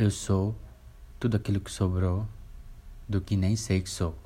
Eu sou tudo aquilo que sobrou do que nem sei que sou.